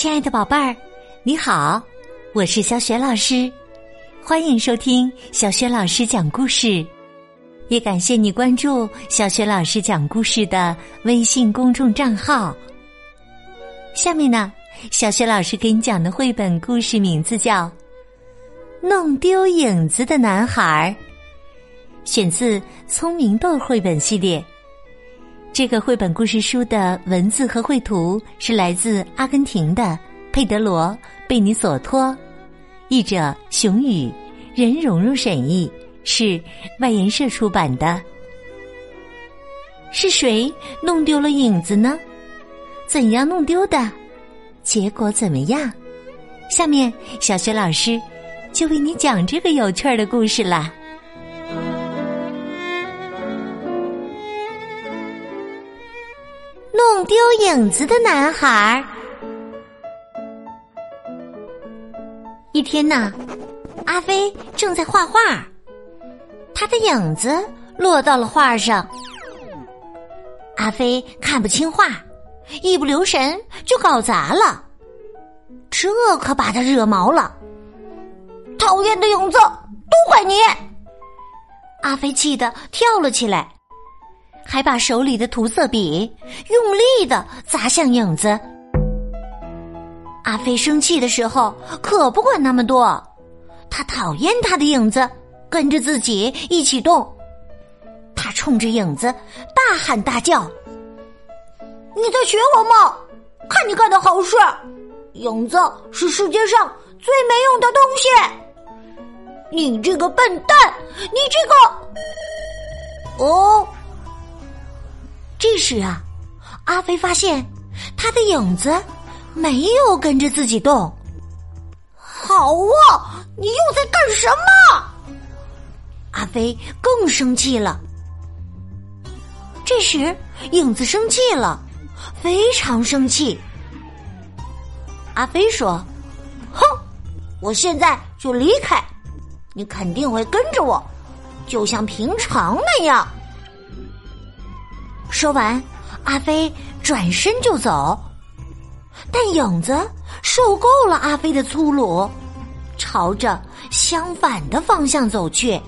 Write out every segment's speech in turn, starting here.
亲爱的宝贝儿，你好，我是小雪老师，欢迎收听小雪老师讲故事，也感谢你关注小雪老师讲故事的微信公众账号。下面呢，小雪老师给你讲的绘本故事名字叫《弄丢影子的男孩》，选自《聪明豆》绘本系列。这个绘本故事书的文字和绘图是来自阿根廷的佩德罗·贝尼索托，译者熊宇，任蓉蓉审译，是外研社出版的。是谁弄丢了影子呢？怎样弄丢的？结果怎么样？下面小学老师就为你讲这个有趣儿的故事啦。弄丢影子的男孩。一天呢，阿飞正在画画，他的影子落到了画上。阿飞看不清画，一不留神就搞砸了，这可把他惹毛了。讨厌的影子，都怪你！阿飞气得跳了起来。还把手里的涂色笔用力的砸向影子。阿飞生气的时候可不管那么多，他讨厌他的影子跟着自己一起动。他冲着影子大喊大叫：“你在学我吗？看你干的好事！影子是世界上最没用的东西！你这个笨蛋！你这个……哦。”这时啊，阿飞发现他的影子没有跟着自己动。好啊，你又在干什么？阿飞更生气了。这时，影子生气了，非常生气。阿飞说：“哼，我现在就离开，你肯定会跟着我，就像平常那样。”说完，阿飞转身就走，但影子受够了阿飞的粗鲁，朝着相反的方向走去。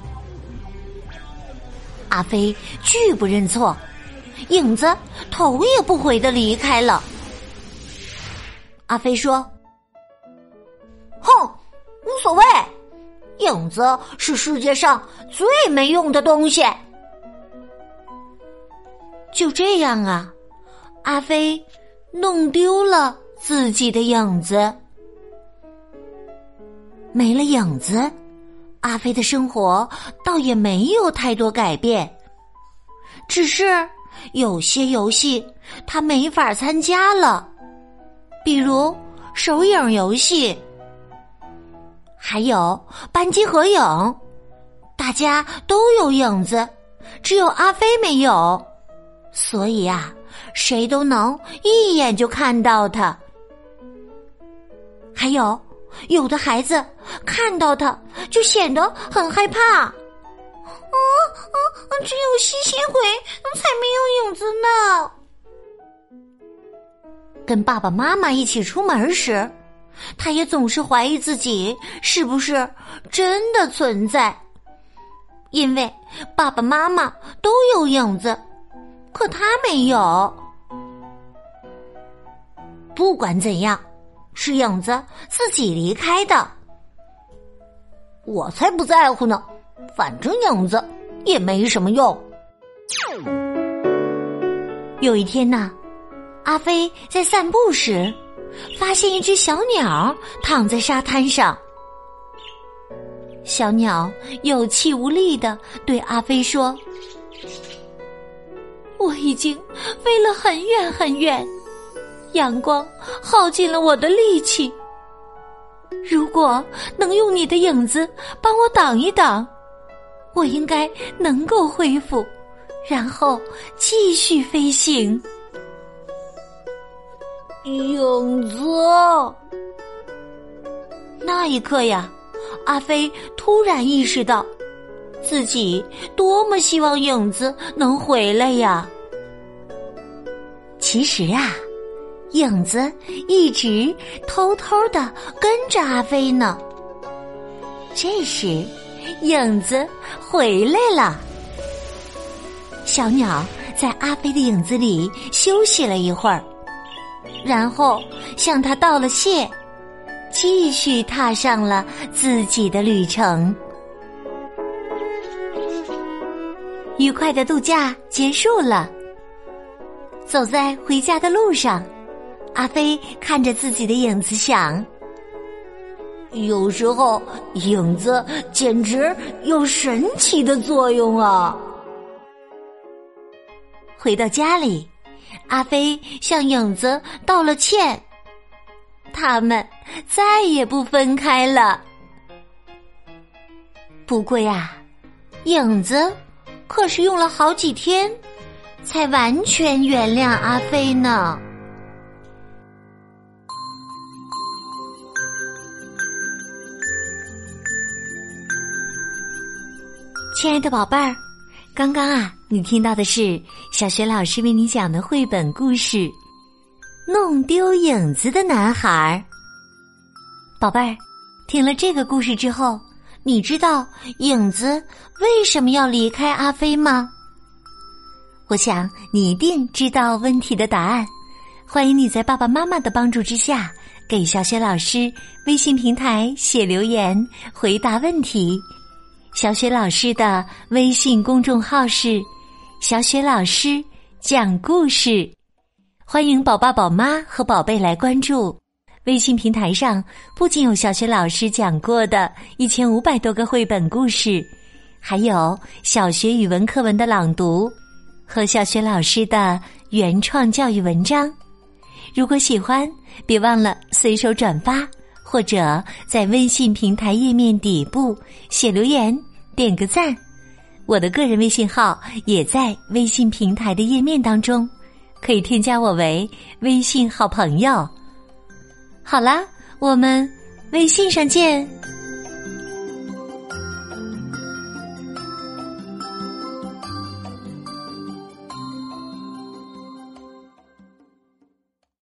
阿飞拒不认错，影子头也不回的离开了。阿飞说：“哼，无所谓，影子是世界上最没用的东西。”就这样啊，阿飞弄丢了自己的影子，没了影子，阿飞的生活倒也没有太多改变，只是有些游戏他没法参加了，比如手影游戏，还有班级合影，大家都有影子，只有阿飞没有。所以啊，谁都能一眼就看到他。还有，有的孩子看到他就显得很害怕。啊啊！只有吸血鬼才没有影子呢。跟爸爸妈妈一起出门时，他也总是怀疑自己是不是真的存在，因为爸爸妈妈都有影子。可他没有。不管怎样，是影子自己离开的。我才不在乎呢，反正影子也没什么用。有一天呢，阿飞在散步时，发现一只小鸟躺在沙滩上。小鸟有气无力的对阿飞说。我已经飞了很远很远，阳光耗尽了我的力气。如果能用你的影子帮我挡一挡，我应该能够恢复，然后继续飞行。影子，那一刻呀，阿飞突然意识到。自己多么希望影子能回来呀！其实啊，影子一直偷偷的跟着阿飞呢。这时，影子回来了。小鸟在阿飞的影子里休息了一会儿，然后向他道了谢，继续踏上了自己的旅程。愉快的度假结束了，走在回家的路上，阿飞看着自己的影子想：有时候影子简直有神奇的作用啊！回到家里，阿飞向影子道了歉，他们再也不分开了。不过呀，影子。可是用了好几天，才完全原谅阿飞呢。亲爱的宝贝儿，刚刚啊，你听到的是小学老师为你讲的绘本故事《弄丢影子的男孩》。宝贝儿，听了这个故事之后。你知道影子为什么要离开阿飞吗？我想你一定知道问题的答案。欢迎你在爸爸妈妈的帮助之下，给小雪老师微信平台写留言回答问题。小雪老师的微信公众号是“小雪老师讲故事”，欢迎宝爸宝妈和宝贝来关注。微信平台上不仅有小学老师讲过的一千五百多个绘本故事，还有小学语文课文的朗读和小学老师的原创教育文章。如果喜欢，别忘了随手转发，或者在微信平台页面底部写留言、点个赞。我的个人微信号也在微信平台的页面当中，可以添加我为微信好朋友。好啦，我们微信上见。